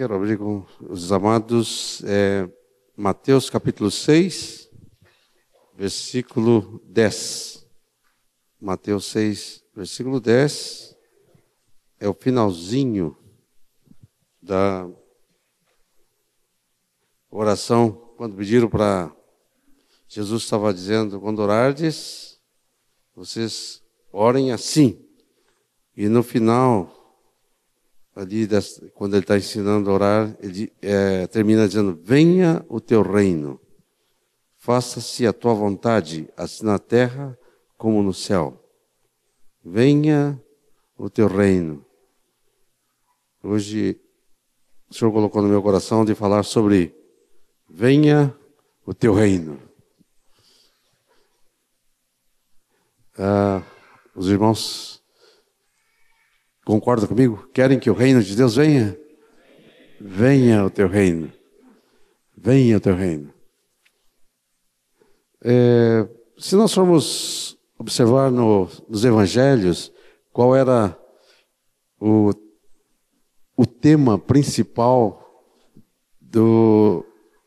Quero abrir com os amados é, Mateus capítulo 6, versículo 10. Mateus 6, versículo 10 é o finalzinho da oração, quando pediram para Jesus estava dizendo, quando orardes, vocês orem assim. E no final ali, quando ele está ensinando a orar, ele é, termina dizendo: Venha o teu reino, faça-se a tua vontade, assim na terra como no céu. Venha o teu reino. Hoje, o Senhor colocou no meu coração de falar sobre: Venha o teu reino. Ah, os irmãos Concorda comigo? Querem que o reino de Deus venha? Venha o teu reino. Venha o teu reino. É, se nós formos observar no, nos evangelhos qual era o, o tema principal do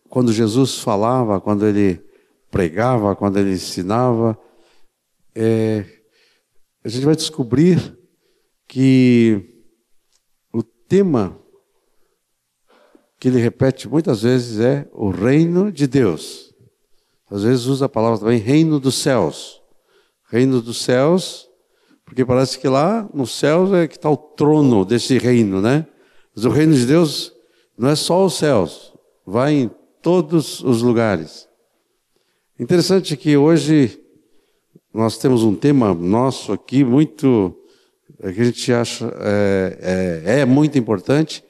quando Jesus falava, quando ele pregava, quando ele ensinava, é, a gente vai descobrir que o tema que ele repete muitas vezes é o reino de Deus. Às vezes usa a palavra também reino dos céus. Reino dos céus, porque parece que lá nos céus é que está o trono desse reino, né? Mas o reino de Deus não é só os céus, vai em todos os lugares. Interessante que hoje nós temos um tema nosso aqui muito que a gente acha é, é, é muito importante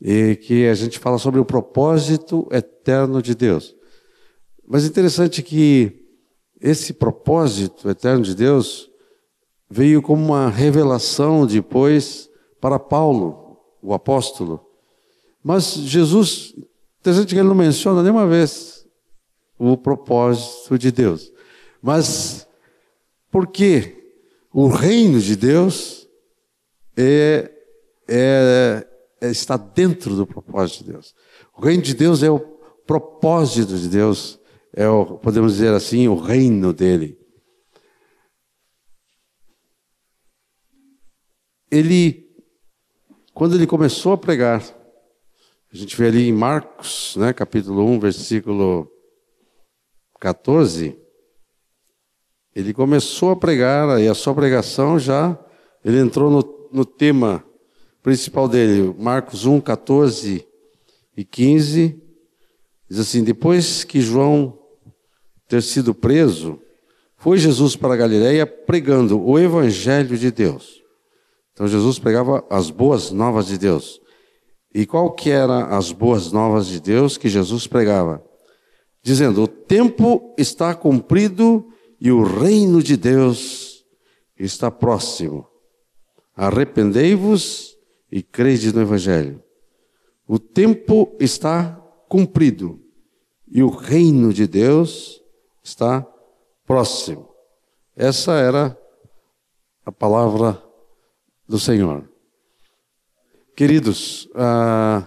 e que a gente fala sobre o propósito eterno de Deus. Mas interessante que esse propósito eterno de Deus veio como uma revelação depois para Paulo, o apóstolo. Mas Jesus, interessante que ele não menciona nenhuma vez o propósito de Deus. Mas por quê? O reino de Deus é, é, é, está dentro do propósito de Deus. O reino de Deus é o propósito de Deus, é o, podemos dizer assim, o reino dele. Ele, quando ele começou a pregar, a gente vê ali em Marcos, né, capítulo 1, versículo 14, ele começou a pregar, e a sua pregação já, ele entrou no, no tema principal dele, Marcos 1, 14 e 15, diz assim: Depois que João ter sido preso, foi Jesus para a Galiléia pregando o Evangelho de Deus. Então Jesus pregava as boas novas de Deus. E qual que era as boas novas de Deus que Jesus pregava? Dizendo: O tempo está cumprido e o reino de Deus está próximo. Arrependei-vos e crede no Evangelho. O tempo está cumprido e o reino de Deus está próximo. Essa era a palavra do Senhor. Queridos, ah,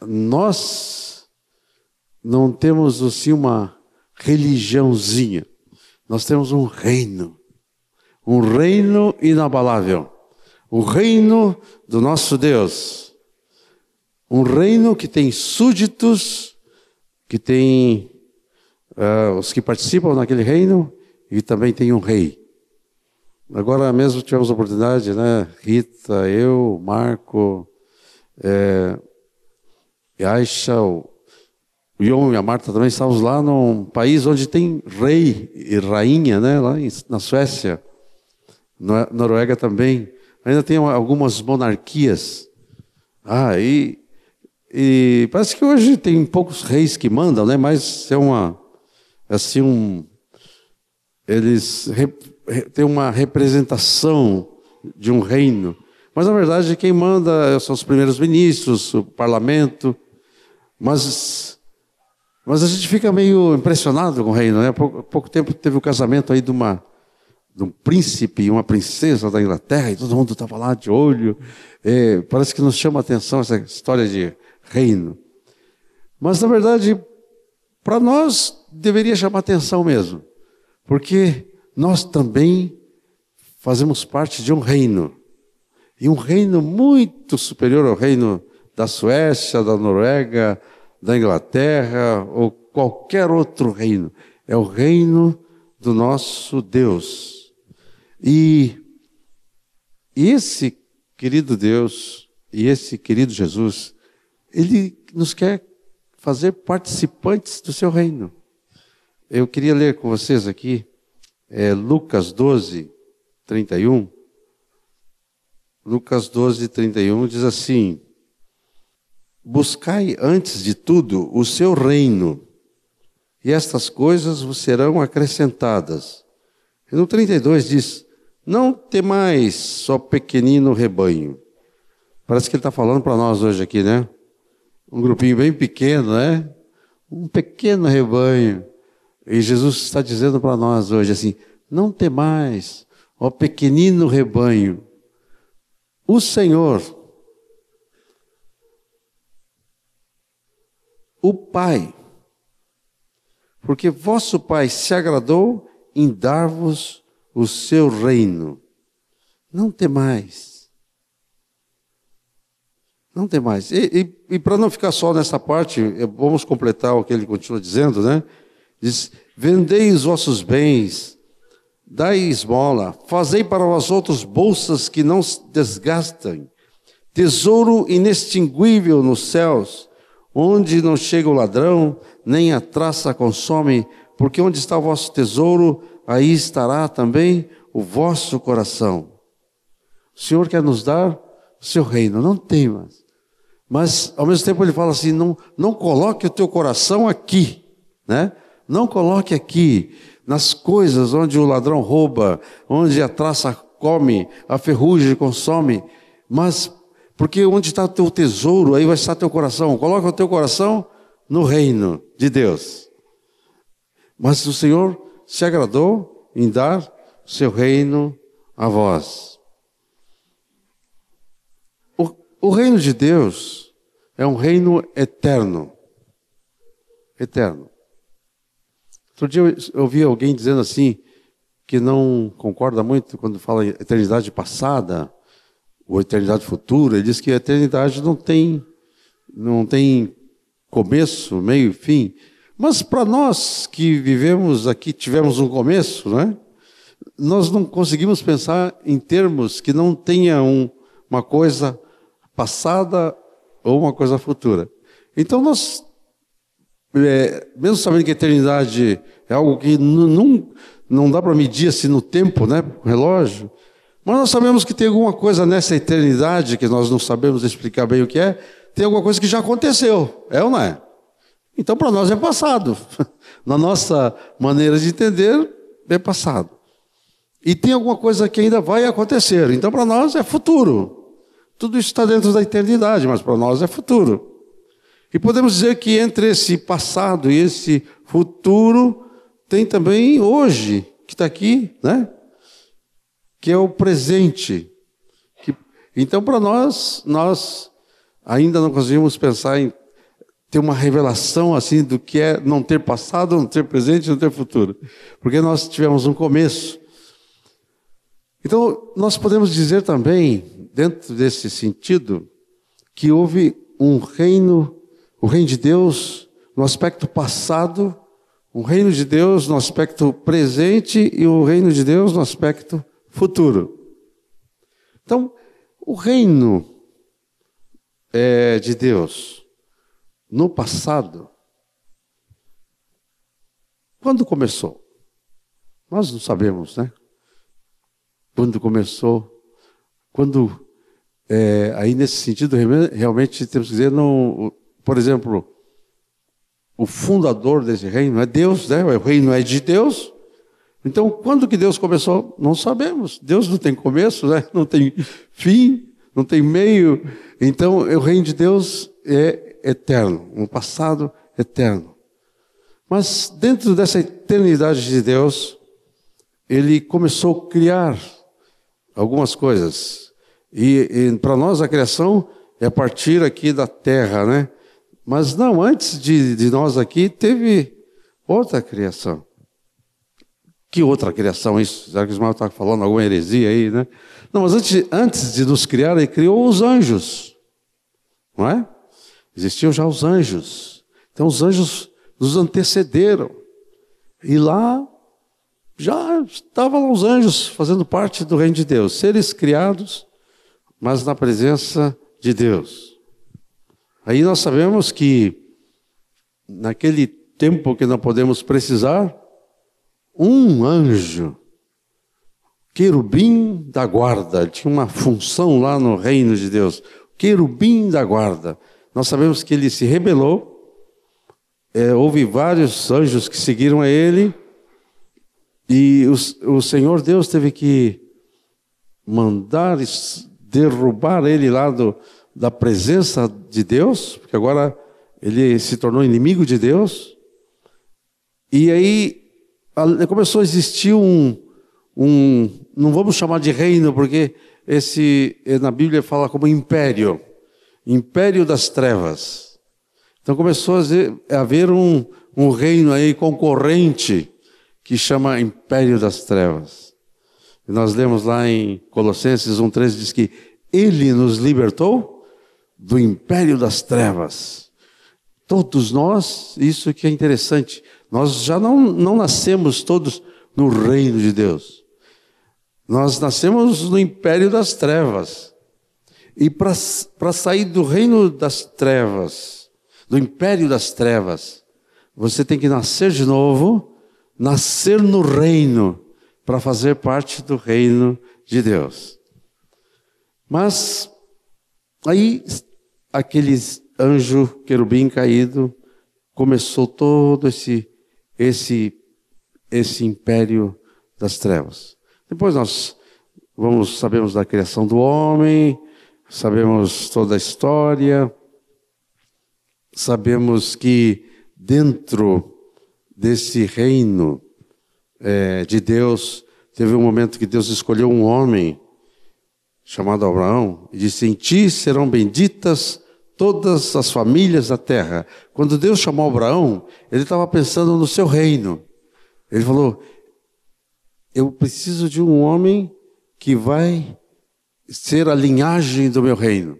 nós não temos assim uma religiãozinha. Nós temos um reino, um reino inabalável, o reino do nosso Deus, um reino que tem súditos, que tem uh, os que participam naquele reino e também tem um rei. Agora mesmo tivemos a oportunidade, né? Rita, eu, Marco, é, Aisha, o o João e a Marta também estávamos lá num país onde tem rei e rainha, né? Lá na Suécia, Noruega também. Ainda tem algumas monarquias. Ah, e, e parece que hoje tem poucos reis que mandam, né? Mas é uma assim um eles têm uma representação de um reino. Mas na verdade quem manda são os primeiros ministros, o parlamento. Mas mas a gente fica meio impressionado com o reino, né? Há pouco, pouco tempo teve o casamento aí de uma, de um príncipe e uma princesa da Inglaterra, e todo mundo estava lá de olho. É, parece que nos chama a atenção essa história de reino. Mas, na verdade, para nós deveria chamar atenção mesmo, porque nós também fazemos parte de um reino, e um reino muito superior ao reino da Suécia, da Noruega, da Inglaterra ou qualquer outro reino. É o reino do nosso Deus. E esse querido Deus e esse querido Jesus, ele nos quer fazer participantes do seu reino. Eu queria ler com vocês aqui é, Lucas 12, 31. Lucas 12, 31 diz assim: Buscai antes de tudo o seu reino, e estas coisas vos serão acrescentadas. E no 32 diz: não temais, só pequenino rebanho. Parece que ele está falando para nós hoje aqui, né? Um grupinho bem pequeno, né? Um pequeno rebanho. E Jesus está dizendo para nós hoje assim: não temais, ó pequenino rebanho. O Senhor, o Pai, porque vosso Pai se agradou em dar-vos o seu reino. Não tem mais. Não tem mais. E, e, e para não ficar só nessa parte, vamos completar o que ele continua dizendo, né? Diz: Vendei os vossos bens, dai esmola, fazei para vós outros bolsas que não se desgastem, tesouro inextinguível nos céus, onde não chega o ladrão, nem a traça consome, porque onde está o vosso tesouro, aí estará também o vosso coração. O Senhor quer nos dar o seu reino, não temas. Mas, ao mesmo tempo, ele fala assim: não, não coloque o teu coração aqui, né? Não coloque aqui, nas coisas onde o ladrão rouba, onde a traça come, a ferrugem consome, mas porque onde está o teu tesouro, aí vai estar teu coração. Coloca o teu coração no reino de Deus. Mas o Senhor se agradou em dar seu reino a vós. O, o reino de Deus é um reino eterno. Eterno. Outro dia eu ouvi alguém dizendo assim, que não concorda muito quando fala em eternidade passada ou eternidade futura. Ele diz que a eternidade não tem, não tem começo, meio e fim. Mas para nós que vivemos aqui, tivemos um começo, né? nós não conseguimos pensar em termos que não tenha um, uma coisa passada ou uma coisa futura. Então nós, é, mesmo sabendo que a eternidade é algo que não, não dá para medir assim no tempo, né, relógio, mas nós sabemos que tem alguma coisa nessa eternidade que nós não sabemos explicar bem o que é, tem alguma coisa que já aconteceu, é ou não é? Então, para nós é passado. Na nossa maneira de entender, é passado. E tem alguma coisa que ainda vai acontecer. Então, para nós é futuro. Tudo isso está dentro da eternidade, mas para nós é futuro. E podemos dizer que entre esse passado e esse futuro, tem também hoje, que está aqui, né? Que é o presente. Então, para nós, nós ainda não conseguimos pensar em ter uma revelação assim do que é não ter passado, não ter presente, não ter futuro. Porque nós tivemos um começo. Então, nós podemos dizer também, dentro desse sentido, que houve um reino, o reino de Deus no aspecto passado, um reino de Deus no aspecto presente e o reino de Deus no aspecto futuro. Então, o reino é, de Deus no passado, quando começou? Nós não sabemos, né? Quando começou, quando é, aí nesse sentido realmente temos que dizer, não, por exemplo, o fundador desse reino é Deus, né? O reino é de Deus. Então, quando que Deus começou? Não sabemos. Deus não tem começo, né? Não tem fim, não tem meio. Então, o reino de Deus é eterno, um passado eterno. Mas dentro dessa eternidade de Deus, ele começou a criar algumas coisas. E, e para nós a criação é a partir aqui da terra, né? Mas não, antes de, de nós aqui teve outra criação. Que outra criação isso? Será que o Ismael está falando alguma heresia aí, né? Não, mas antes, antes de nos criar, ele criou os anjos. Não é? Existiam já os anjos. Então os anjos nos antecederam. E lá já estavam os anjos fazendo parte do reino de Deus, seres criados, mas na presença de Deus. Aí nós sabemos que naquele tempo que não podemos precisar, um anjo, querubim da guarda, tinha uma função lá no reino de Deus, querubim da guarda. Nós sabemos que ele se rebelou, é, houve vários anjos que seguiram a ele, e o, o Senhor Deus teve que mandar derrubar ele lá do, da presença de Deus, porque agora ele se tornou inimigo de Deus. E aí começou a existir um, um não vamos chamar de reino, porque esse na Bíblia fala como império, império das trevas. Então começou a haver um, um reino aí concorrente que chama Império das Trevas. E nós lemos lá em Colossenses 1,13, diz que Ele nos libertou do império das trevas. Todos nós, isso que é interessante, nós já não, não nascemos todos no reino de Deus. Nós nascemos no império das trevas. E para sair do reino das trevas, do império das trevas, você tem que nascer de novo nascer no reino para fazer parte do reino de Deus. Mas aí aquele anjo querubim caído começou todo esse esse esse império das trevas. Depois nós vamos sabemos da criação do homem, sabemos toda a história, sabemos que dentro desse reino é, de Deus, teve um momento que Deus escolheu um homem chamado Abraão e disse: Em ti serão benditas todas as famílias da terra. Quando Deus chamou Abraão, ele estava pensando no seu reino. Ele falou: Eu preciso de um homem que vai ser a linhagem do meu reino.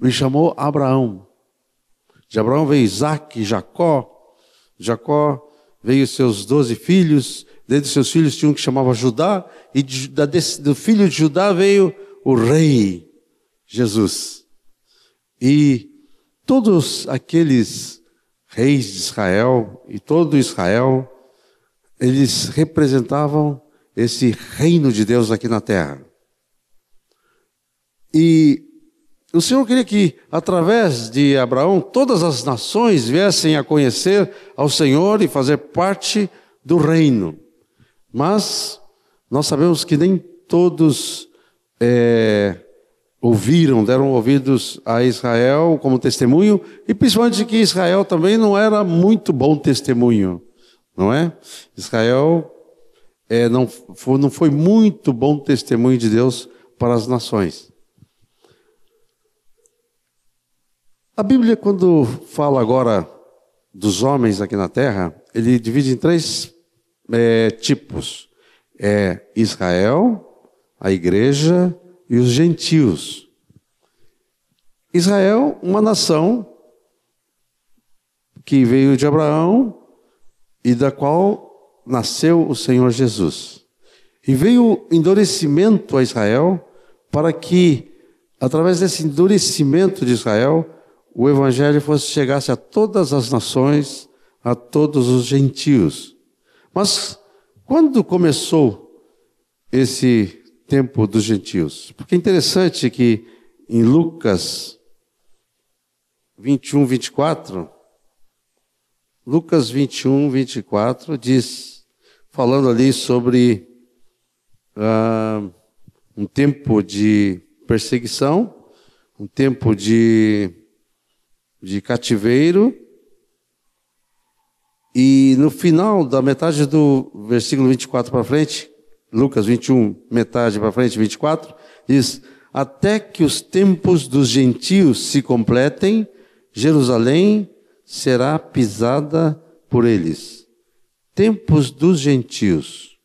Me chamou Abraão. De Abraão veio Isaac, Jacó. Jacó veio seus doze filhos, dentre seus filhos tinha um que chamava Judá, e do filho de Judá veio o rei Jesus. E todos aqueles reis de Israel e todo Israel, eles representavam esse reino de Deus aqui na terra. E o Senhor queria que, através de Abraão, todas as nações viessem a conhecer ao Senhor e fazer parte do reino. Mas nós sabemos que nem todos é, ouviram, deram ouvidos a Israel como testemunho, e principalmente que Israel também não era muito bom testemunho, não é? Israel é, não, foi, não foi muito bom testemunho de Deus para as nações. A Bíblia, quando fala agora dos homens aqui na terra, ele divide em três é, tipos: é Israel, a igreja e os gentios. Israel, uma nação que veio de Abraão e da qual nasceu o Senhor Jesus. E veio endurecimento a Israel para que, através desse endurecimento de Israel, o evangelho fosse chegasse a todas as nações, a todos os gentios. Mas quando começou esse tempo dos gentios? Porque é interessante que em Lucas 21, 24, Lucas 21, 24 diz, falando ali sobre uh, um tempo de perseguição, um tempo de de cativeiro. E no final da metade do versículo 24 para frente, Lucas 21, metade para frente, 24, diz: Até que os tempos dos gentios se completem, Jerusalém será pisada por eles. Tempos dos gentios.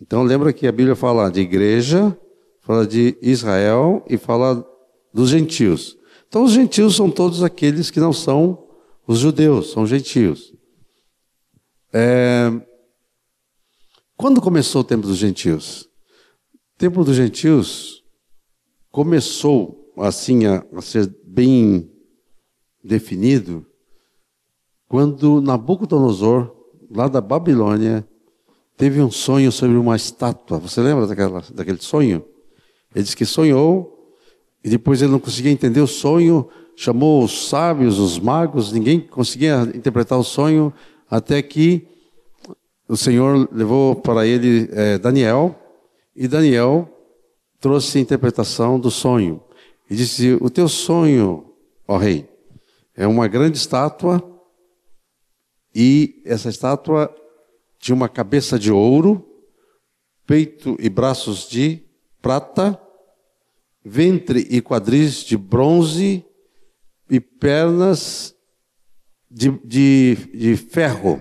Então lembra que a Bíblia fala de igreja, fala de Israel e fala dos gentios. Então os gentios são todos aqueles que não são os judeus, são gentios. É... Quando começou o tempo dos gentios? O tempo dos gentios começou assim a, a ser bem definido quando Nabucodonosor, lá da Babilônia, teve um sonho sobre uma estátua. Você lembra daquela, daquele sonho? Ele disse que sonhou e depois ele não conseguia entender o sonho, chamou os sábios, os magos, ninguém conseguia interpretar o sonho, até que o Senhor levou para ele é, Daniel, e Daniel trouxe a interpretação do sonho. E disse: O teu sonho, ó rei, é uma grande estátua, e essa estátua tinha uma cabeça de ouro, peito e braços de prata, ventre e quadris de bronze e pernas de, de, de ferro.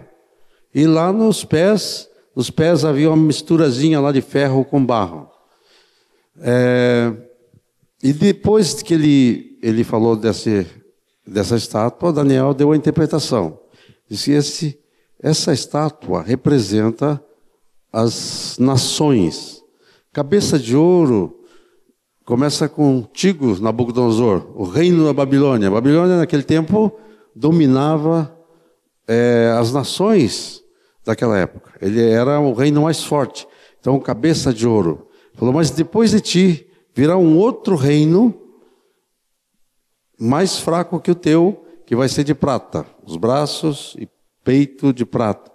E lá nos pés, nos pés havia uma misturazinha lá de ferro com barro. É, e depois que ele, ele falou desse, dessa estátua, Daniel deu a interpretação. Disse esse, essa estátua representa as nações. Cabeça de ouro começa contigo, Nabucodonosor, o reino da Babilônia. A Babilônia, naquele tempo, dominava é, as nações daquela época. Ele era o reino mais forte. Então, cabeça de ouro. Falou, mas depois de ti virá um outro reino mais fraco que o teu, que vai ser de prata, os braços e peito de prata,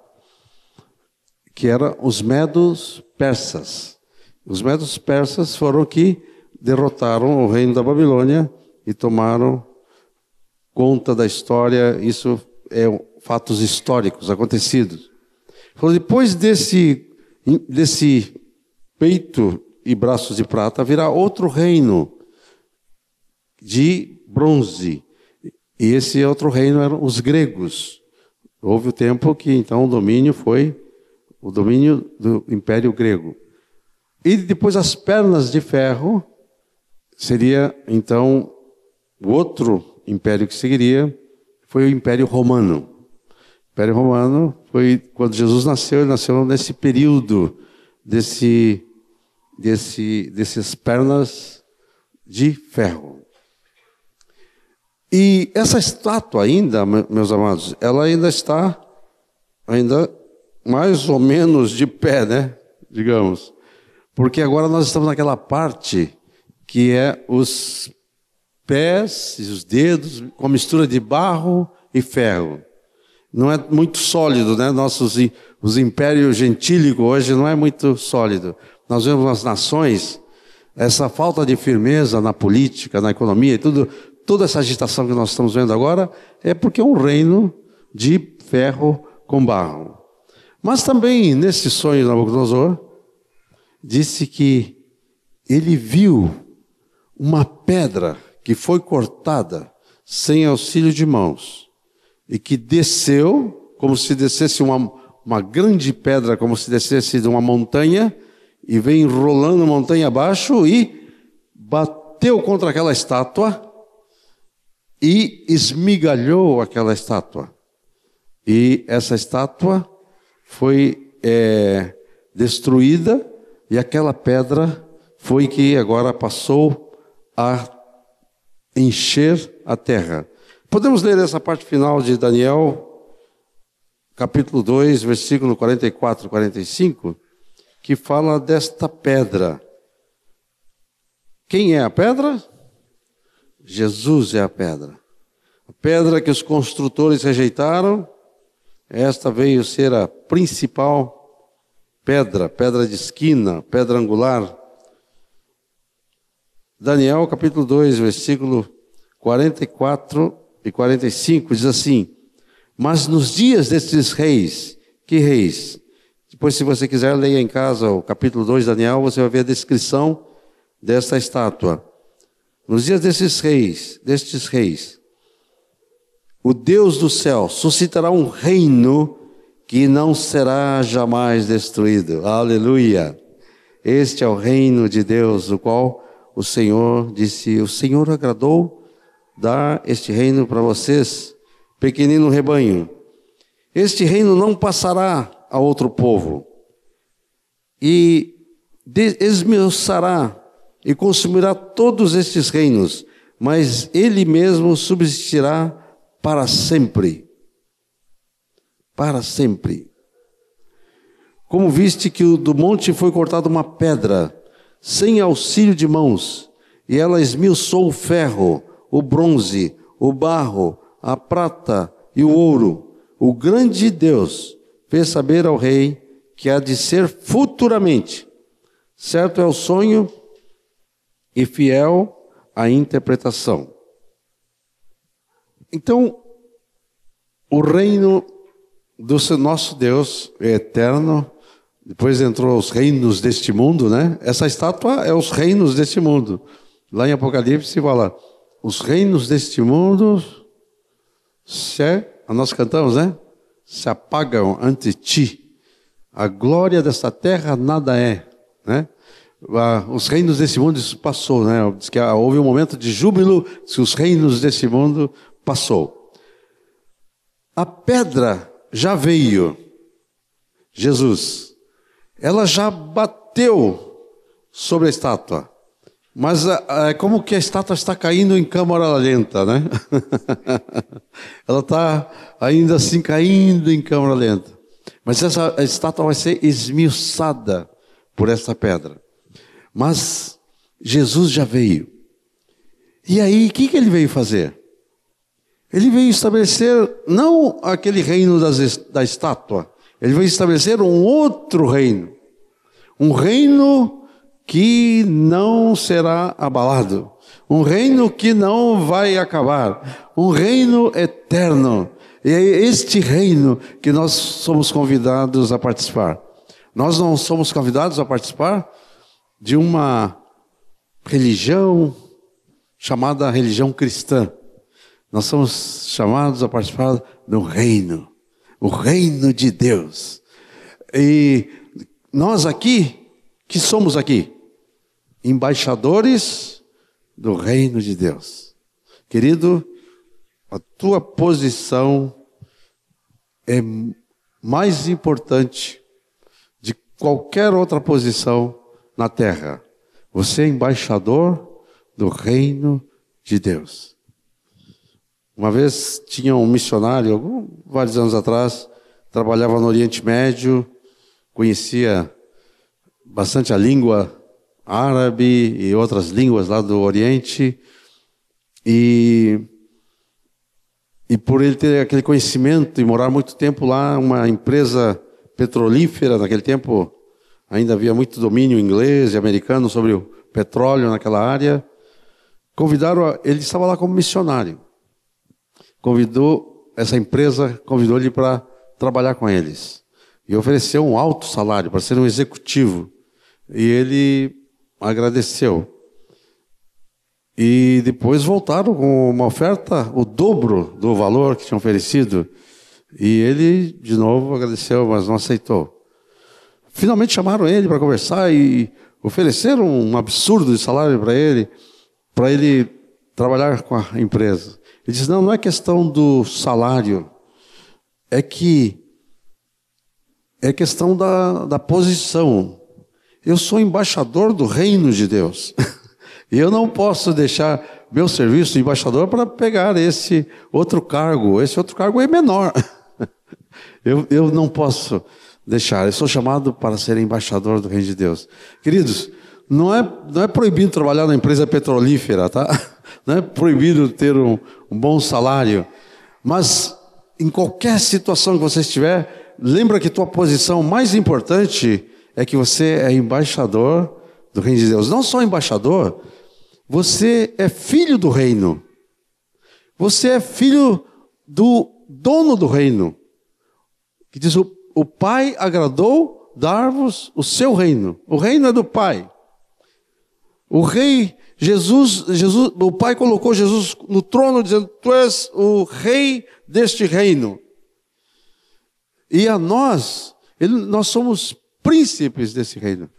que eram os medos persas. Os medos persas foram que derrotaram o reino da Babilônia e tomaram conta da história. Isso é fatos históricos acontecidos. Depois desse, desse peito e braços de prata, virá outro reino de bronze. E esse outro reino eram os gregos. Houve o tempo que então o domínio foi o domínio do Império Grego. E depois as pernas de ferro seria então o outro império que seguiria foi o Império Romano. O Império Romano foi quando Jesus nasceu, ele nasceu nesse período desse desse desses pernas de ferro. E essa estátua ainda, meus amados, ela ainda está ainda mais ou menos de pé, né? Digamos. Porque agora nós estamos naquela parte que é os pés e os dedos com mistura de barro e ferro. Não é muito sólido, né? Nossos os impérios gentílicos hoje não é muito sólido. Nós vemos nas nações essa falta de firmeza na política, na economia e tudo, toda essa agitação que nós estamos vendo agora é porque é um reino de ferro com barro. Mas também nesse sonho de Nabucodonosor disse que ele viu uma pedra que foi cortada sem auxílio de mãos e que desceu, como se descesse uma, uma grande pedra, como se descesse de uma montanha, e veio rolando montanha abaixo e bateu contra aquela estátua e esmigalhou aquela estátua. E essa estátua foi é, destruída e aquela pedra foi que agora passou a encher a terra. Podemos ler essa parte final de Daniel, capítulo 2, versículo 44 e 45, que fala desta pedra. Quem é a pedra? Jesus é a pedra. A pedra que os construtores rejeitaram, esta veio ser a principal pedra, pedra de esquina, pedra angular Daniel capítulo 2, versículo 44 e 45 diz assim: Mas nos dias destes reis, que reis? Depois, se você quiser, leia em casa o capítulo 2 de Daniel, você vai ver a descrição desta estátua. Nos dias desses reis, destes reis, o Deus do céu suscitará um reino que não será jamais destruído. Aleluia! Este é o reino de Deus, o qual o Senhor disse: O Senhor agradou dar este reino para vocês, pequenino rebanho. Este reino não passará a outro povo, e esmiuçará e consumirá todos estes reinos, mas ele mesmo subsistirá para sempre. Para sempre. Como viste que do monte foi cortada uma pedra, sem auxílio de mãos, e ela esmiuçou o ferro, o bronze, o barro, a prata e o ouro. O grande Deus fez saber ao rei que há de ser futuramente. Certo é o sonho e fiel à interpretação. Então, o reino do nosso Deus é eterno. Depois entrou os reinos deste mundo, né? Essa estátua é os reinos deste mundo. Lá em Apocalipse fala: os reinos deste mundo se, nós cantamos, né? Se apagam ante ti. A glória desta terra nada é, né? os reinos desse mundo, isso passou, né? Diz que houve um momento de júbilo, se os reinos desse mundo passou. A pedra já veio, Jesus, ela já bateu sobre a estátua, mas é como que a estátua está caindo em câmara lenta, né? ela está ainda assim caindo em câmara lenta, mas essa estátua vai ser esmiuçada por essa pedra. Mas Jesus já veio. E aí, o que, que ele veio fazer? Ele veio estabelecer não aquele reino das, da estátua, ele veio estabelecer um outro reino. Um reino que não será abalado. Um reino que não vai acabar. Um reino eterno. E é este reino que nós somos convidados a participar. Nós não somos convidados a participar de uma religião chamada religião cristã. Nós somos chamados a participar do reino, o reino de Deus. E nós aqui, que somos aqui? Embaixadores do reino de Deus. Querido, a tua posição é mais importante de qualquer outra posição na terra. Você é embaixador do reino de Deus. Uma vez tinha um missionário, vários anos atrás, trabalhava no Oriente Médio, conhecia bastante a língua árabe e outras línguas lá do Oriente, e, e por ele ter aquele conhecimento e morar muito tempo lá, uma empresa petrolífera, naquele tempo ainda havia muito domínio inglês e americano sobre o petróleo naquela área. Convidaram, ele estava lá como missionário. Convidou, essa empresa convidou ele para trabalhar com eles. E ofereceu um alto salário para ser um executivo. E ele agradeceu. E depois voltaram com uma oferta, o dobro do valor que tinham oferecido. E ele, de novo, agradeceu, mas não aceitou. Finalmente chamaram ele para conversar e ofereceram um absurdo de salário para ele, para ele trabalhar com a empresa. Ele disse: não, não é questão do salário, é que é questão da, da posição. Eu sou embaixador do reino de Deus. e eu não posso deixar meu serviço de embaixador para pegar esse outro cargo. Esse outro cargo é menor. eu, eu não posso deixar. Eu sou chamado para ser embaixador do Reino de Deus. Queridos, não é, não é proibido trabalhar na empresa petrolífera, tá? Não é proibido ter um, um bom salário. Mas em qualquer situação que você estiver, lembra que tua posição mais importante é que você é embaixador do Reino de Deus. Não só embaixador, você é filho do reino. Você é filho do dono do reino. Que diz o o Pai agradou dar-vos o seu reino. O reino é do Pai. O rei Jesus, Jesus, o Pai colocou Jesus no trono dizendo: "Tu és o rei deste reino". E a nós, ele, nós somos príncipes desse reino.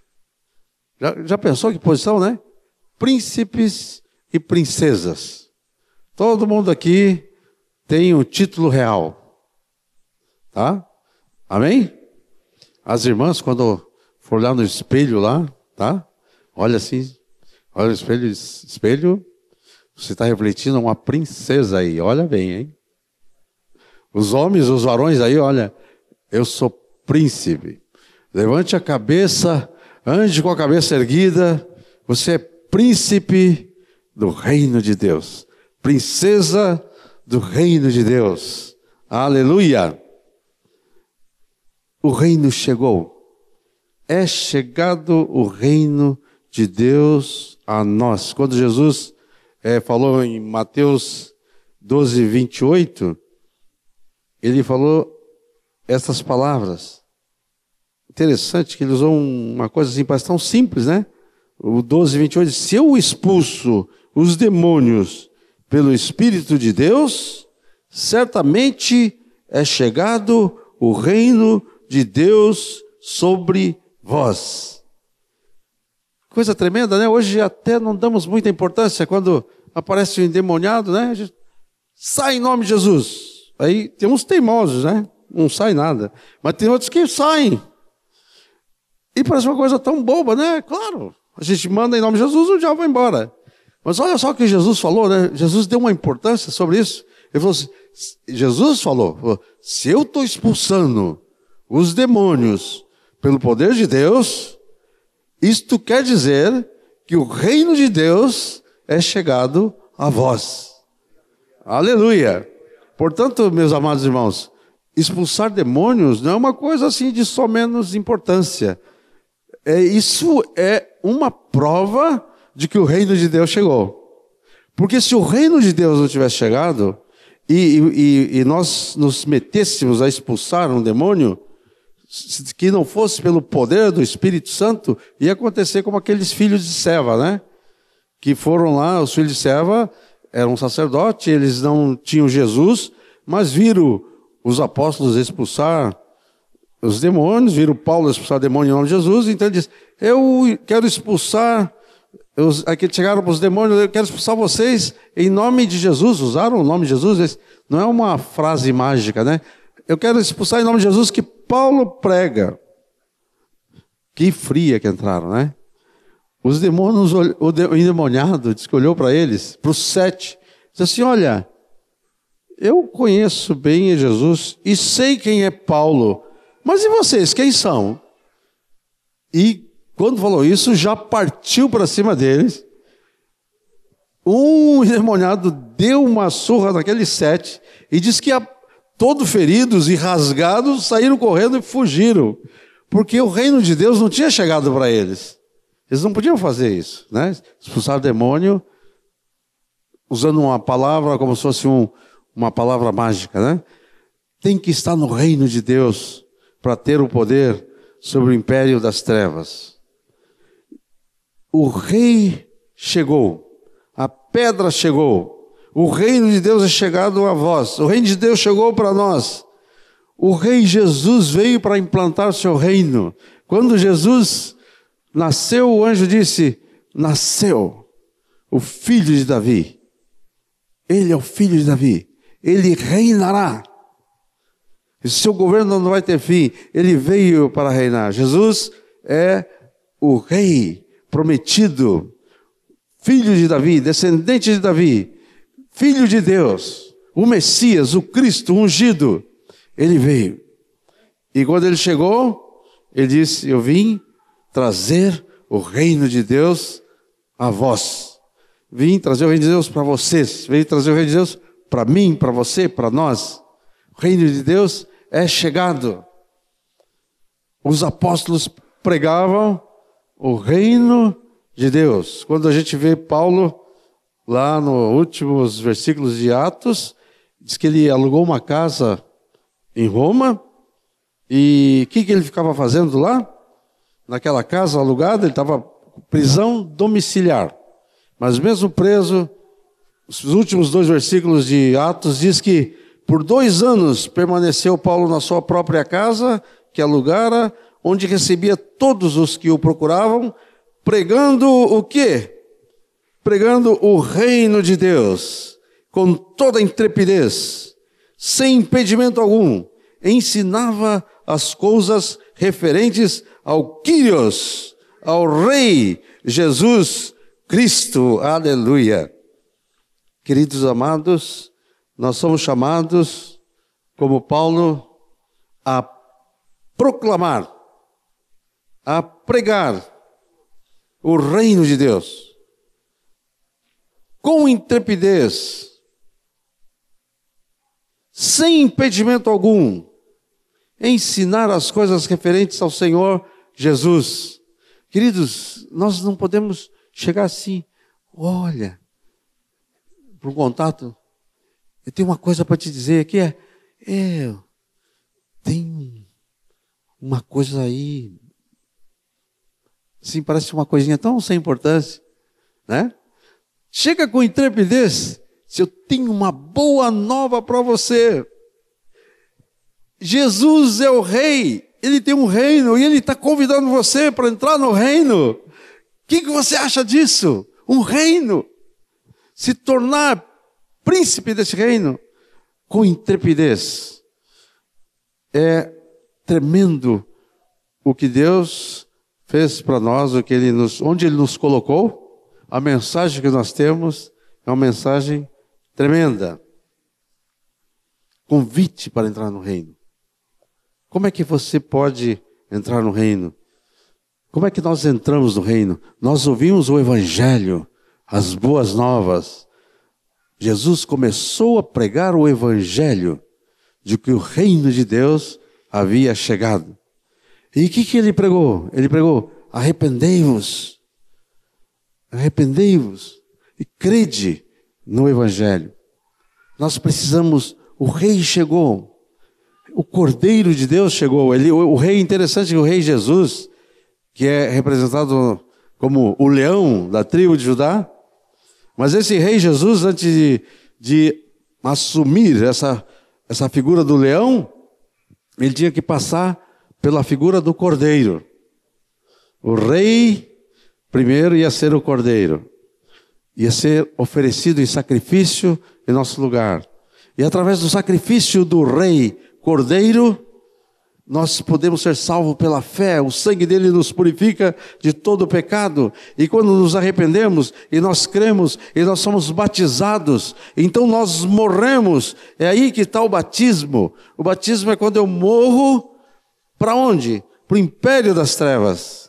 Já, já pensou que posição, né? Príncipes e princesas. Todo mundo aqui tem um título real. Tá? Amém? As irmãs, quando for olhar no espelho lá, tá? Olha assim, olha no espelho, espelho, você está refletindo uma princesa aí, olha bem, hein? Os homens, os varões aí, olha, eu sou príncipe. Levante a cabeça, ande com a cabeça erguida, você é príncipe do reino de Deus, princesa do reino de Deus. Aleluia! O reino chegou. É chegado o reino de Deus a nós. Quando Jesus é, falou em Mateus 12, 28, ele falou essas palavras. Interessante que ele usou uma coisa assim, parece tão simples, né? O 12, 28, se eu expulso os demônios pelo Espírito de Deus, certamente é chegado o reino de Deus sobre vós. Coisa tremenda, né? Hoje até não damos muita importância quando aparece um endemoniado, né? Sai em nome de Jesus. Aí tem uns teimosos, né? Não sai nada. Mas tem outros que saem. E parece uma coisa tão boba, né? Claro. A gente manda em nome de Jesus, o diabo vai embora. Mas olha só o que Jesus falou, né? Jesus deu uma importância sobre isso. Ele falou assim, Jesus falou, se eu estou expulsando os demônios pelo poder de Deus, isto quer dizer que o reino de Deus é chegado a vós. Aleluia. Portanto, meus amados irmãos, expulsar demônios não é uma coisa assim de só menos importância. É, isso é uma prova de que o reino de Deus chegou. Porque se o reino de Deus não tivesse chegado e, e, e nós nos metêssemos a expulsar um demônio, que não fosse pelo poder do Espírito Santo, ia acontecer como aqueles filhos de Seva, né? Que foram lá, os filhos de Seva eram sacerdotes, eles não tinham Jesus, mas viram os apóstolos expulsar os demônios, viram Paulo expulsar demônio em nome de Jesus, então ele diz: Eu quero expulsar. Os, aqui chegaram para os demônios, eu quero expulsar vocês em nome de Jesus. Usaram o nome de Jesus, não é uma frase mágica, né? Eu quero expulsar em nome de Jesus que Paulo prega. Que fria que entraram, né? Os demônios, o endemoniado, disse que olhou para eles, para os sete, disse assim: Olha, eu conheço bem Jesus e sei quem é Paulo, mas e vocês, quem são? E quando falou isso, já partiu para cima deles. Um endemoniado deu uma surra naqueles sete e disse que a todos feridos e rasgados, saíram correndo e fugiram, porque o reino de Deus não tinha chegado para eles. Eles não podiam fazer isso, né? Expulsar demônio usando uma palavra como se fosse um, uma palavra mágica, né? Tem que estar no reino de Deus para ter o poder sobre o império das trevas. O rei chegou, a pedra chegou, o reino de Deus é chegado a vós. O reino de Deus chegou para nós. O rei Jesus veio para implantar o seu reino. Quando Jesus nasceu, o anjo disse: Nasceu o filho de Davi. Ele é o filho de Davi. Ele reinará. E seu governo não vai ter fim. Ele veio para reinar. Jesus é o rei prometido, filho de Davi, descendente de Davi Filho de Deus, o Messias, o Cristo ungido, ele veio. E quando ele chegou, ele disse: Eu vim trazer o reino de Deus a vós. Vim trazer o reino de Deus para vocês. Vim trazer o reino de Deus para mim, para você, para nós. O reino de Deus é chegado. Os apóstolos pregavam o reino de Deus. Quando a gente vê Paulo lá nos últimos versículos de Atos, diz que ele alugou uma casa em Roma E o que, que ele ficava fazendo lá? Naquela casa alugada, ele estava prisão domiciliar. Mas mesmo preso, os últimos dois versículos de Atos diz que por dois anos permaneceu Paulo na sua própria casa, que alugara, onde recebia todos os que o procuravam, pregando o quê? Pregando o reino de Deus, com toda intrepidez, sem impedimento algum, ensinava as coisas referentes ao Kyrios, ao Rei Jesus Cristo. Aleluia. Queridos amados, nós somos chamados, como Paulo, a proclamar, a pregar o reino de Deus com intrepidez, sem impedimento algum, ensinar as coisas referentes ao Senhor Jesus. Queridos, nós não podemos chegar assim, olha, para um contato, eu tenho uma coisa para te dizer que é, é, tem uma coisa aí, sim, parece uma coisinha tão sem importância, né? Chega com intrepidez, se eu tenho uma boa nova para você. Jesus é o rei, ele tem um reino e ele está convidando você para entrar no reino. O que, que você acha disso? Um reino se tornar príncipe desse reino com intrepidez. É tremendo o que Deus fez para nós, o que ele nos, onde ele nos colocou, a mensagem que nós temos é uma mensagem tremenda. Convite para entrar no reino. Como é que você pode entrar no reino? Como é que nós entramos no reino? Nós ouvimos o evangelho as boas novas. Jesus começou a pregar o evangelho de que o reino de Deus havia chegado. E o que, que ele pregou? Ele pregou: arrependei-vos, arrependei-vos e crede no evangelho. Nós precisamos, o rei chegou, o cordeiro de Deus chegou. Ele, o, o rei, interessante que o rei Jesus, que é representado como o leão da tribo de Judá, mas esse rei Jesus, antes de, de assumir essa, essa figura do leão, ele tinha que passar pela figura do cordeiro. O rei, primeiro, ia ser o cordeiro, ia ser oferecido em sacrifício em nosso lugar. E através do sacrifício do rei cordeiro, nós podemos ser salvos pela fé, o sangue dele nos purifica de todo o pecado. E quando nos arrependemos e nós cremos e nós somos batizados, então nós morremos. É aí que está o batismo. O batismo é quando eu morro para onde? Para o império das trevas.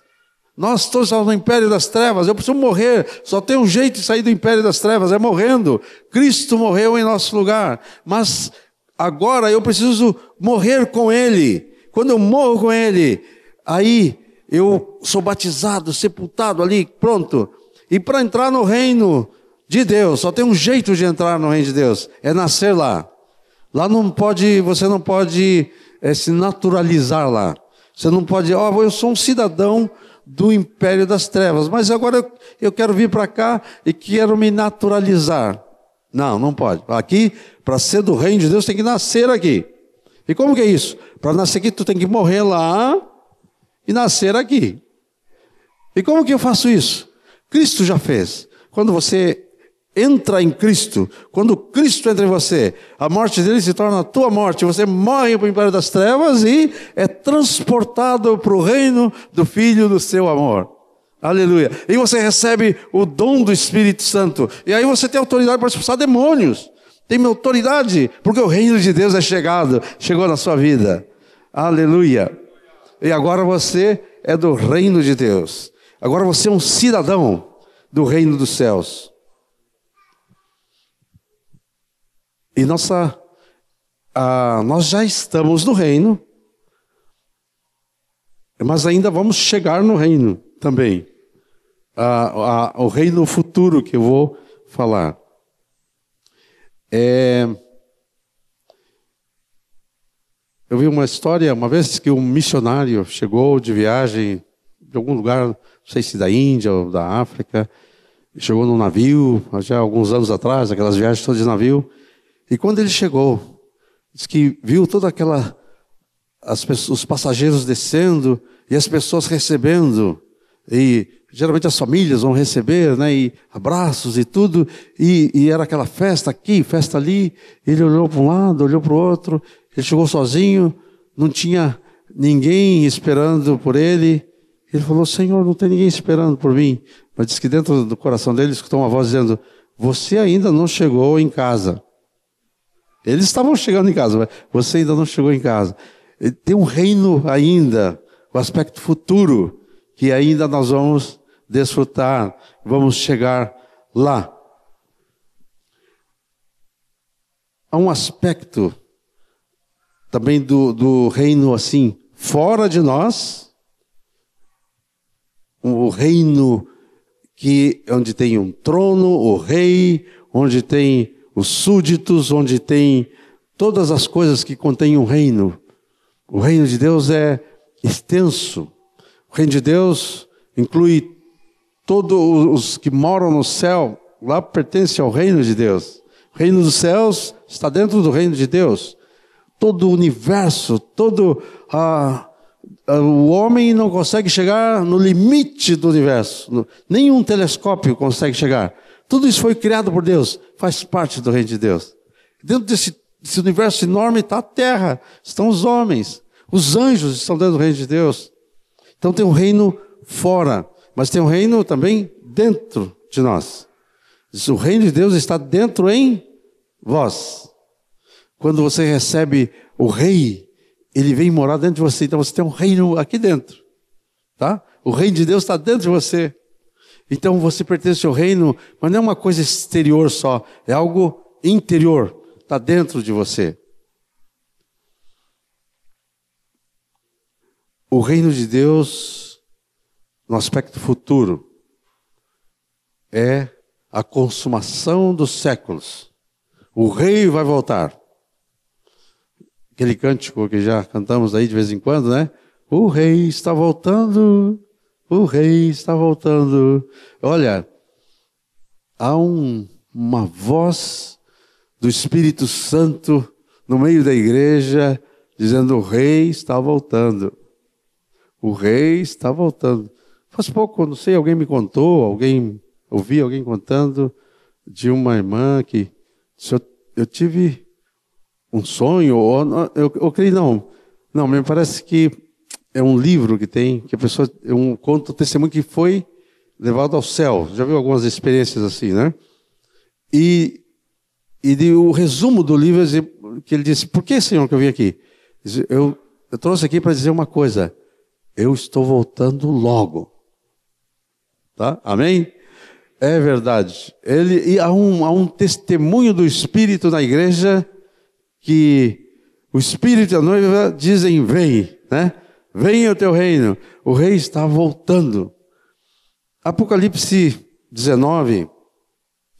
Nós estamos no império das trevas, eu preciso morrer. Só tem um jeito de sair do império das trevas, é morrendo. Cristo morreu em nosso lugar, mas agora eu preciso morrer com Ele. Quando eu morro com Ele, aí eu sou batizado, sepultado ali, pronto. E para entrar no reino de Deus, só tem um jeito de entrar no reino de Deus, é nascer lá. Lá não pode, você não pode é, se naturalizar lá. Você não pode, ó, oh, eu sou um cidadão do império das trevas, mas agora eu, quero vir para cá e quero me naturalizar. Não, não pode. Aqui, para ser do reino de Deus, tem que nascer aqui. E como que é isso? Para nascer aqui, tu tem que morrer lá e nascer aqui. E como que eu faço isso? Cristo já fez. Quando você entra em Cristo, quando Cristo entra em você, a morte dele se torna a tua morte, você morre para o império das trevas e é transportado para o reino do Filho do seu amor. Aleluia. E você recebe o dom do Espírito Santo. E aí você tem autoridade para expulsar demônios tem autoridade, porque o reino de Deus é chegado, chegou na sua vida. Aleluia. E agora você é do reino de Deus. Agora você é um cidadão do reino dos céus. E nossa, nós já estamos no reino, mas ainda vamos chegar no reino também. O reino futuro que eu vou falar. É... eu vi uma história, uma vez que um missionário chegou de viagem de algum lugar, não sei se da Índia ou da África, chegou num navio, já alguns anos atrás, aquelas viagens todas de navio, e quando ele chegou, diz que viu toda aquela, as pessoas, os passageiros descendo e as pessoas recebendo, e geralmente as famílias vão receber, né, e abraços e tudo, e, e era aquela festa aqui, festa ali, ele olhou para um lado, olhou para o outro, ele chegou sozinho, não tinha ninguém esperando por ele, ele falou, Senhor, não tem ninguém esperando por mim, mas diz que dentro do coração dele escutou uma voz dizendo, você ainda não chegou em casa. Eles estavam chegando em casa, mas você ainda não chegou em casa. Tem um reino ainda, o aspecto futuro, que ainda nós vamos desfrutar, vamos chegar lá. Há um aspecto também do, do reino assim, fora de nós, o reino que onde tem um trono, o rei, onde tem os súditos, onde tem todas as coisas que contém um reino. O reino de Deus é extenso. O reino de Deus inclui todos os que moram no céu, lá pertence ao reino de Deus. O reino dos céus está dentro do reino de Deus. Todo o universo, todo a, o homem não consegue chegar no limite do universo. Nenhum telescópio consegue chegar. Tudo isso foi criado por Deus, faz parte do reino de Deus. Dentro desse, desse universo enorme está a terra, estão os homens, os anjos estão dentro do reino de Deus. Então tem um reino fora, mas tem um reino também dentro de nós. O reino de Deus está dentro em vós. Quando você recebe o rei, ele vem morar dentro de você, então você tem um reino aqui dentro. Tá? O reino de Deus está dentro de você. Então você pertence ao reino, mas não é uma coisa exterior só, é algo interior, está dentro de você. O reino de Deus, no aspecto futuro, é a consumação dos séculos. O rei vai voltar. Aquele cântico que já cantamos aí de vez em quando, né? O rei está voltando, o rei está voltando. Olha, há um, uma voz do Espírito Santo no meio da igreja dizendo: o rei está voltando. O rei está voltando. Faz pouco, não sei, alguém me contou, alguém ouvi alguém contando de uma irmã que eu, eu tive um sonho, ou, eu, creio não, não, me parece que é um livro que tem, que a pessoa, é um conto, testemunho que foi levado ao céu. Já viu algumas experiências assim, né? E, e de, o resumo do livro, que ele disse, por que, Senhor, que eu vim aqui? Eu, eu trouxe aqui para dizer uma coisa, eu estou voltando logo. Tá? Amém? É verdade. Ele, e há, um, há um testemunho do Espírito na igreja que o Espírito e a noiva dizem: Vem, né? Venha o teu reino. O rei está voltando. Apocalipse 19,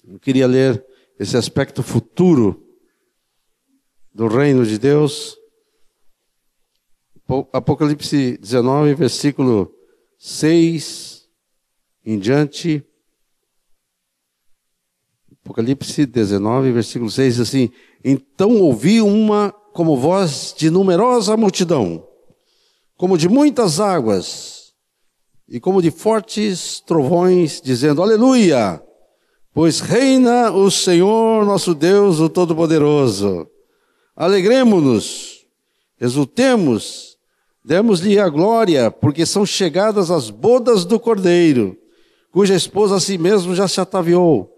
eu queria ler esse aspecto futuro do reino de Deus. Apocalipse 19, versículo 6 em diante. Apocalipse 19, versículo 6 diz assim: Então ouvi uma como voz de numerosa multidão, como de muitas águas, e como de fortes trovões, dizendo: Aleluia! Pois reina o Senhor nosso Deus, o Todo-Poderoso. Alegremos-nos, exultemos Demos-lhe a glória, porque são chegadas as bodas do Cordeiro, cuja esposa a si mesmo já se ataviou,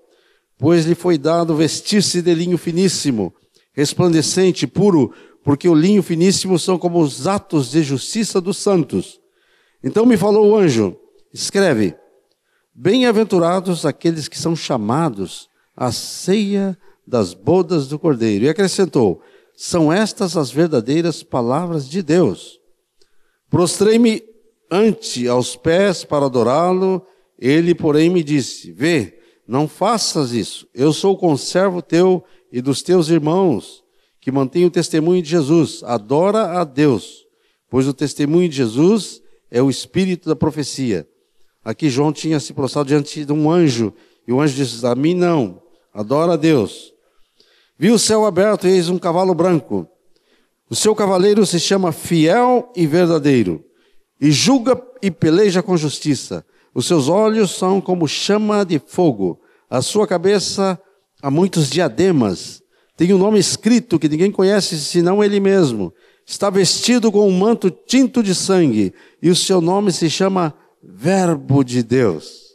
pois lhe foi dado vestir-se de linho finíssimo, resplandecente, puro, porque o linho finíssimo são como os atos de justiça dos santos. Então me falou o anjo, escreve, bem-aventurados aqueles que são chamados à ceia das bodas do Cordeiro. E acrescentou, são estas as verdadeiras palavras de Deus. Prostrei-me ante aos pés para adorá-lo. Ele, porém, me disse: Vê, não faças isso. Eu sou o conservo teu e dos teus irmãos, que mantém o testemunho de Jesus. Adora a Deus, pois o testemunho de Jesus é o espírito da profecia. Aqui João tinha se prostrado diante de um anjo, e o anjo disse: A mim não, adora a Deus. Viu o céu aberto e eis um cavalo branco. O seu cavaleiro se chama Fiel e Verdadeiro, e julga e peleja com justiça. Os seus olhos são como chama de fogo, a sua cabeça há muitos diademas. Tem um nome escrito que ninguém conhece senão ele mesmo. Está vestido com um manto tinto de sangue, e o seu nome se chama Verbo de Deus.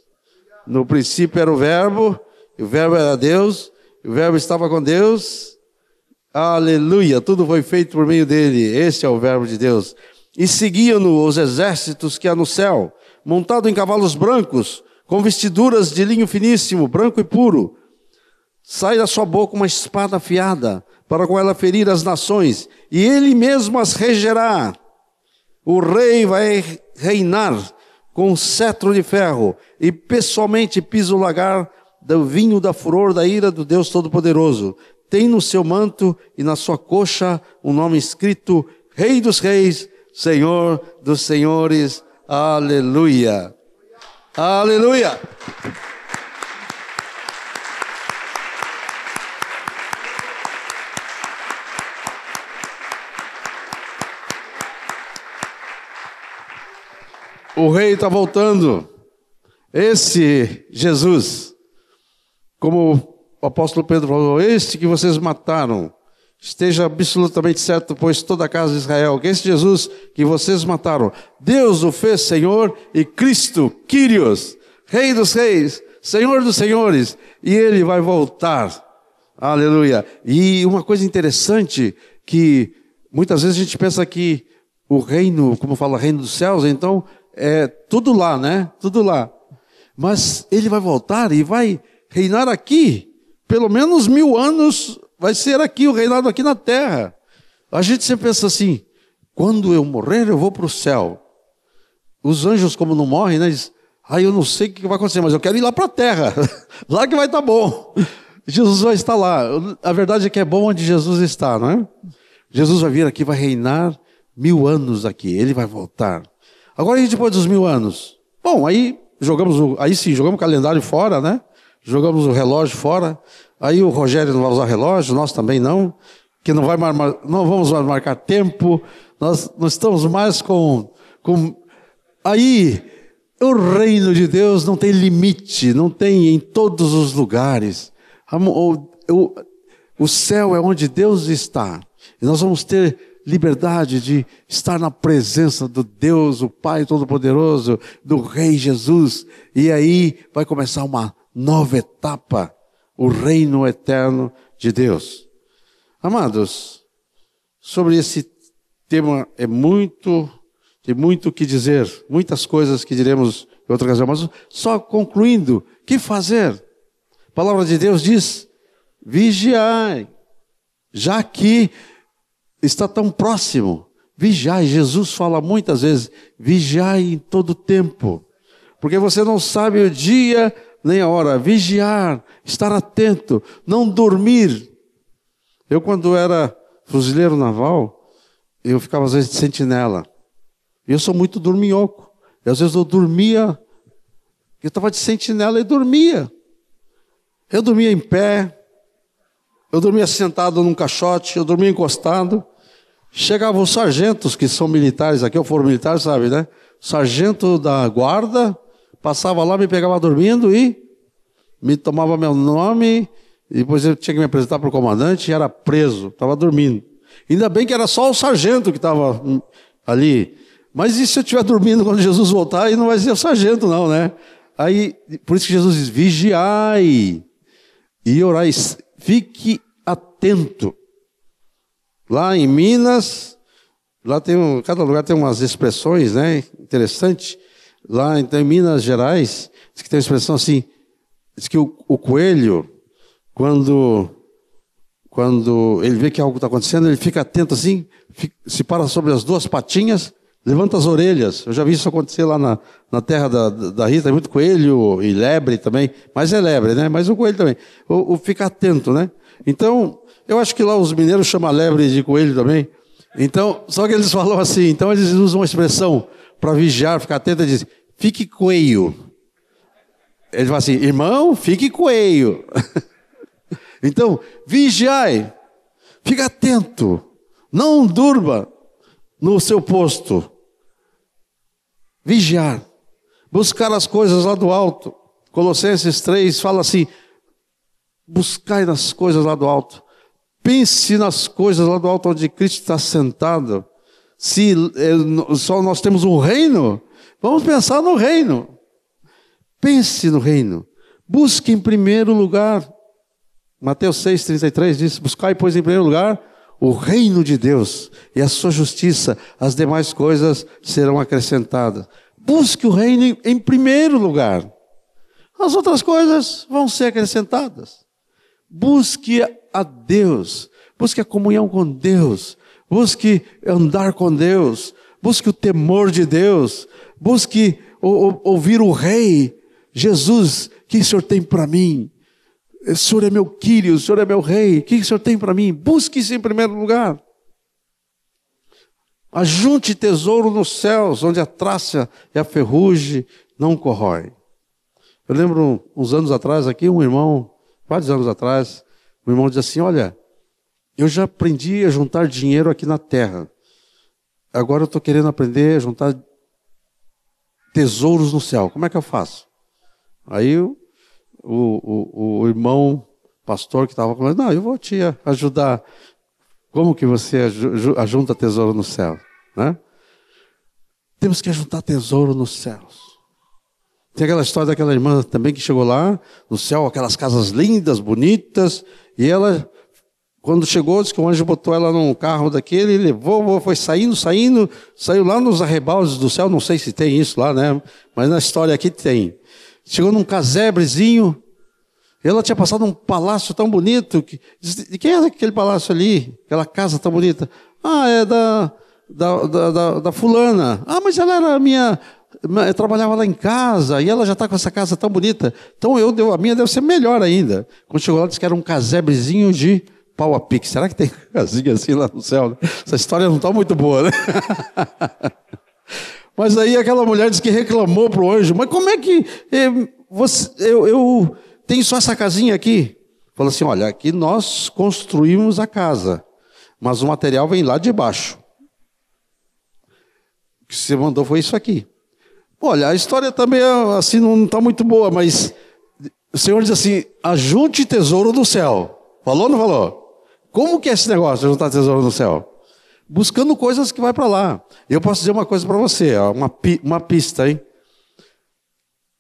No princípio era o Verbo, e o Verbo era Deus, e o Verbo estava com Deus. Aleluia! Tudo foi feito por meio dele. Este é o Verbo de Deus. E seguiam-no os exércitos que há no céu, montado em cavalos brancos, com vestiduras de linho finíssimo, branco e puro. Sai da sua boca uma espada afiada, para com ela ferir as nações, e ele mesmo as regerá. O rei vai reinar com um cetro de ferro, e pessoalmente pisa o lagar do vinho da furor da ira do Deus Todo-Poderoso. Tem no seu manto e na sua coxa um nome escrito: Rei dos Reis, Senhor dos Senhores. Aleluia. Aleluia. O rei está voltando. Esse Jesus, como o apóstolo Pedro falou, este que vocês mataram, esteja absolutamente certo, pois toda a casa de Israel, que esse Jesus que vocês mataram, Deus o fez Senhor e Cristo, Quírios, Rei dos Reis, Senhor dos Senhores, e ele vai voltar. Aleluia. E uma coisa interessante que muitas vezes a gente pensa que o reino, como fala, reino dos céus, então é tudo lá, né? Tudo lá. Mas ele vai voltar e vai reinar aqui. Pelo menos mil anos vai ser aqui, o reinado aqui na terra. A gente sempre pensa assim: quando eu morrer, eu vou para o céu. Os anjos, como não morrem, né? Diz, ah, eu não sei o que vai acontecer, mas eu quero ir lá para a terra. lá que vai estar tá bom. Jesus vai estar lá. A verdade é que é bom onde Jesus está, não é? Jesus vai vir aqui, vai reinar mil anos aqui. Ele vai voltar. Agora e depois dos mil anos? Bom, aí jogamos o, aí sim, jogamos o calendário fora, né? Jogamos o relógio fora. Aí o Rogério não vai usar relógio, nós também não, que não vai mar, não vamos mais marcar tempo. Nós, nós estamos mais com, com aí o reino de Deus não tem limite, não tem em todos os lugares. O, o, o céu é onde Deus está. E nós vamos ter liberdade de estar na presença do Deus, o Pai Todo-Poderoso, do Rei Jesus. E aí vai começar uma nova etapa, o reino eterno de Deus. Amados, sobre esse tema é muito, tem muito o que dizer, muitas coisas que diremos em outra ocasião, mas só concluindo, que fazer? A palavra de Deus diz, vigiai, já que está tão próximo. Vigiai, Jesus fala muitas vezes, vigiai em todo tempo, porque você não sabe o dia nem a hora. Vigiar, estar atento, não dormir. Eu, quando era fuzileiro naval, eu ficava às vezes de sentinela. E eu sou muito dorminhoco. E às vezes eu dormia, eu estava de sentinela e dormia. Eu dormia em pé, eu dormia sentado num caixote, eu dormia encostado. Chegavam os sargentos, que são militares aqui, eu for militar, sabe, né? Sargento da guarda, passava lá, me pegava dormindo e me tomava meu nome, depois eu tinha que me apresentar para o comandante e era preso, estava dormindo. Ainda bem que era só o sargento que estava ali. Mas e se eu estiver dormindo quando Jesus voltar, e não vai ser o sargento, não, né? Aí, por isso que Jesus diz: vigiai e orai, fique atento. Lá em Minas, lá tem um, cada lugar tem umas expressões, né? Interessante. Lá então, em Minas Gerais, diz que tem uma expressão assim, diz que o, o coelho, quando quando ele vê que algo está acontecendo, ele fica atento assim, fica, se para sobre as duas patinhas, levanta as orelhas. Eu já vi isso acontecer lá na, na terra da, da Rita, muito coelho e lebre também, mas é lebre, né? Mas o coelho também. O, o fica atento, né? Então, eu acho que lá os mineiros chamam lebre de coelho também. Então, só que eles falam assim, então eles usam uma expressão para vigiar, ficar atento dizem, fique coelho. Ele fala assim, irmão, fique coelho. então, vigiai, fica atento, não durma no seu posto. Vigiar, buscar as coisas lá do alto. Colossenses 3 fala assim: buscai nas coisas lá do alto. Pense nas coisas lá do alto onde Cristo está sentado. Se é, só nós temos um reino, vamos pensar no reino. Pense no reino. Busque em primeiro lugar. Mateus 6,33 diz: Buscai, pois, em primeiro lugar o reino de Deus e a sua justiça, as demais coisas serão acrescentadas. Busque o reino em primeiro lugar. As outras coisas vão ser acrescentadas. Busque a Deus, busque a comunhão com Deus, busque andar com Deus, busque o temor de Deus, busque ouvir o Rei, Jesus, o que o Senhor tem para mim? O Senhor é meu Quírio, o Senhor é meu Rei, o que o Senhor tem para mim? Busque isso em primeiro lugar. Ajunte tesouro nos céus, onde a traça e a ferrugem não corrói. Eu lembro uns anos atrás aqui, um irmão, vários anos atrás, o irmão diz assim: Olha, eu já aprendi a juntar dinheiro aqui na terra. Agora eu estou querendo aprender a juntar tesouros no céu. Como é que eu faço? Aí o, o, o irmão pastor que estava falando: Não, eu vou te ajudar. Como que você ajunta tesouro no céu? Né? Temos que ajuntar tesouro nos céus. Tem aquela história daquela irmã também que chegou lá no céu, aquelas casas lindas, bonitas, e ela, quando chegou, disse que o anjo botou ela num carro daquele, levou, foi saindo, saindo, saiu lá nos arrebaldes do céu, não sei se tem isso lá, né? Mas na história aqui tem. Chegou num casebrezinho, ela tinha passado um palácio tão bonito, que, de quem é aquele palácio ali? Aquela casa tão bonita? Ah, é da, da, da, da, da fulana. Ah, mas ela era minha, eu trabalhava lá em casa e ela já está com essa casa tão bonita. Então eu, a minha deve ser melhor ainda. Quando chegou lá, disse que era um casebrezinho de pau a pique. Será que tem casinha assim lá no céu? Né? Essa história não está muito boa, né? Mas aí aquela mulher disse que reclamou para o anjo: Mas como é que eh, você, eu, eu tenho só essa casinha aqui? Falou assim: Olha, aqui nós construímos a casa, mas o material vem lá de baixo. O que você mandou foi isso aqui. Olha, a história também assim não está muito boa, mas o Senhor diz assim: ajunte tesouro do céu. Falou ou não falou? Como que é esse negócio de juntar tesouro no céu? Buscando coisas que vai para lá. Eu posso dizer uma coisa para você, uma, uma pista, hein?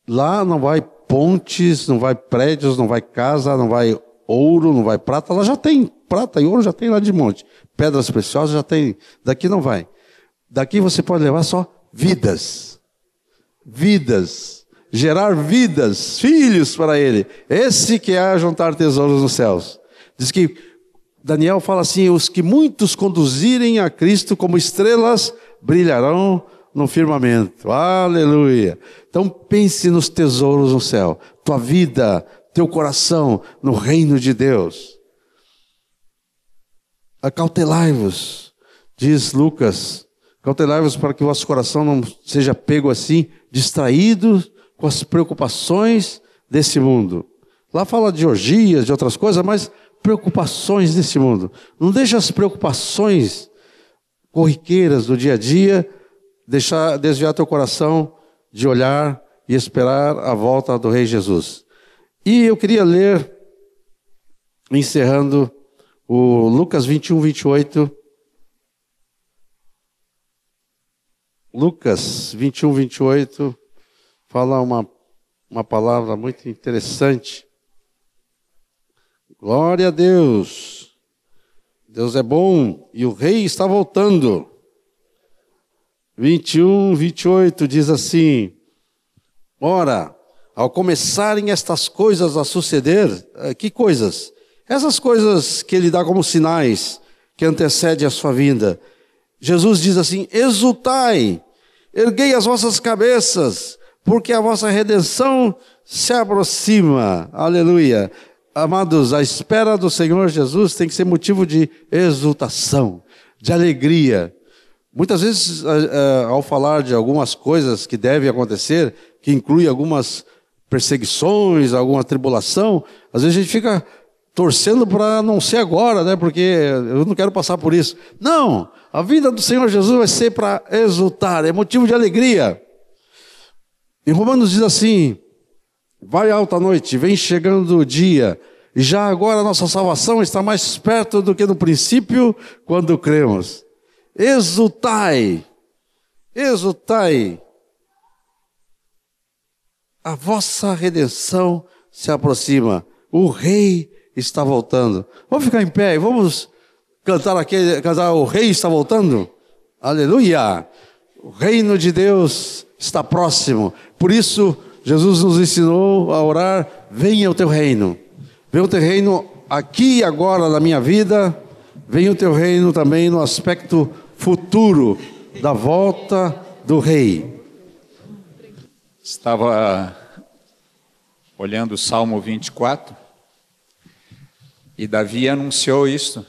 Lá não vai pontes, não vai prédios, não vai casa, não vai ouro, não vai prata. Lá já tem prata e ouro, já tem lá de monte. Pedras preciosas já tem. Daqui não vai. Daqui você pode levar só vidas vidas, gerar vidas, filhos para ele. Esse que é juntar tesouros nos céus. Diz que Daniel fala assim: os que muitos conduzirem a Cristo como estrelas brilharão no firmamento. Aleluia. Então pense nos tesouros no céu, tua vida, teu coração no reino de Deus. Acautelai-vos, diz Lucas, cautelai-vos para que o vosso coração não seja pego assim distraído com as preocupações desse mundo. Lá fala de orgias, de outras coisas, mas preocupações desse mundo. Não deixa as preocupações corriqueiras do dia a dia deixar desviar teu coração de olhar e esperar a volta do Rei Jesus. E eu queria ler, encerrando, o Lucas 21, 28. Lucas 21, 28 fala uma, uma palavra muito interessante. Glória a Deus. Deus é bom e o rei está voltando. 21, 28 diz assim: Ora, ao começarem estas coisas a suceder, eh, que coisas? Essas coisas que ele dá como sinais que antecedem a sua vinda. Jesus diz assim: exultai Erguei as vossas cabeças, porque a vossa redenção se aproxima. Aleluia. Amados, a espera do Senhor Jesus tem que ser motivo de exultação, de alegria. Muitas vezes, ao falar de algumas coisas que devem acontecer, que inclui algumas perseguições, alguma tribulação, às vezes a gente fica torcendo para não ser agora, né? Porque eu não quero passar por isso. Não, a vida do Senhor Jesus vai ser para exultar, é motivo de alegria. Em Romanos diz assim: Vai alta noite, vem chegando o dia, e já agora a nossa salvação está mais perto do que no princípio, quando cremos. Exultai, exultai, a vossa redenção se aproxima, o Rei está voltando. Vamos ficar em pé e vamos cantar aquele, cantar o Rei está voltando? Aleluia! O reino de Deus está próximo. Por isso, Jesus nos ensinou a orar: venha o teu reino. Venha o teu reino aqui e agora na minha vida. Venha o teu reino também no aspecto futuro da volta do rei. Estava olhando o Salmo 24 e Davi anunciou isto.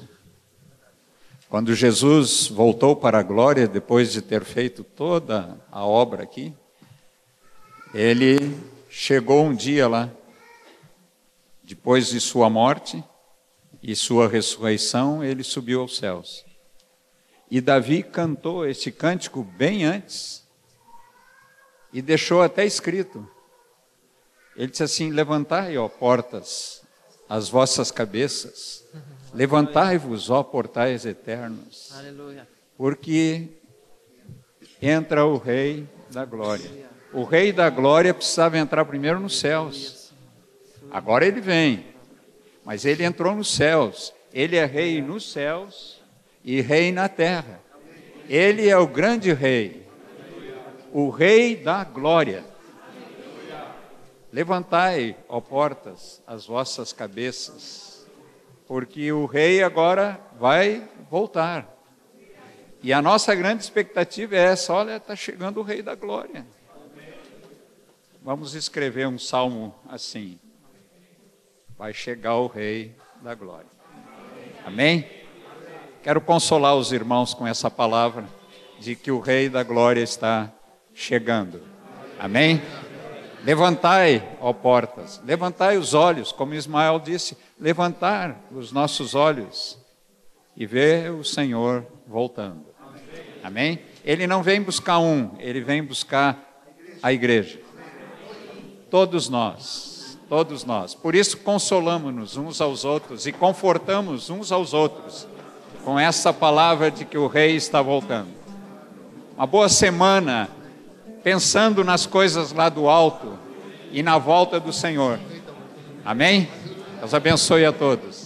Quando Jesus voltou para a glória, depois de ter feito toda a obra aqui, ele chegou um dia lá, depois de sua morte e sua ressurreição, ele subiu aos céus. E Davi cantou esse cântico bem antes e deixou até escrito. Ele disse assim: Levantai, ó portas, as vossas cabeças. Levantai-vos, ó portais eternos. Aleluia. Porque entra o Rei da Glória. O Rei da Glória precisava entrar primeiro nos céus. Agora ele vem. Mas ele entrou nos céus. Ele é rei nos céus e rei na terra. Ele é o grande rei. O Rei da Glória. Levantai, ó portas, as vossas cabeças, porque o rei agora vai voltar. E a nossa grande expectativa é essa: olha, está chegando o Rei da Glória. Vamos escrever um salmo assim: vai chegar o Rei da Glória. Amém? Quero consolar os irmãos com essa palavra de que o Rei da Glória está chegando. Amém? Levantai, ó portas, levantai os olhos, como Ismael disse, levantar os nossos olhos e ver o Senhor voltando. Amém? Ele não vem buscar um, ele vem buscar a igreja. Todos nós, todos nós. Por isso consolamos-nos uns aos outros e confortamos uns aos outros com essa palavra de que o rei está voltando. Uma boa semana pensando nas coisas lá do alto e na volta do Senhor. Amém? Deus abençoe a todos.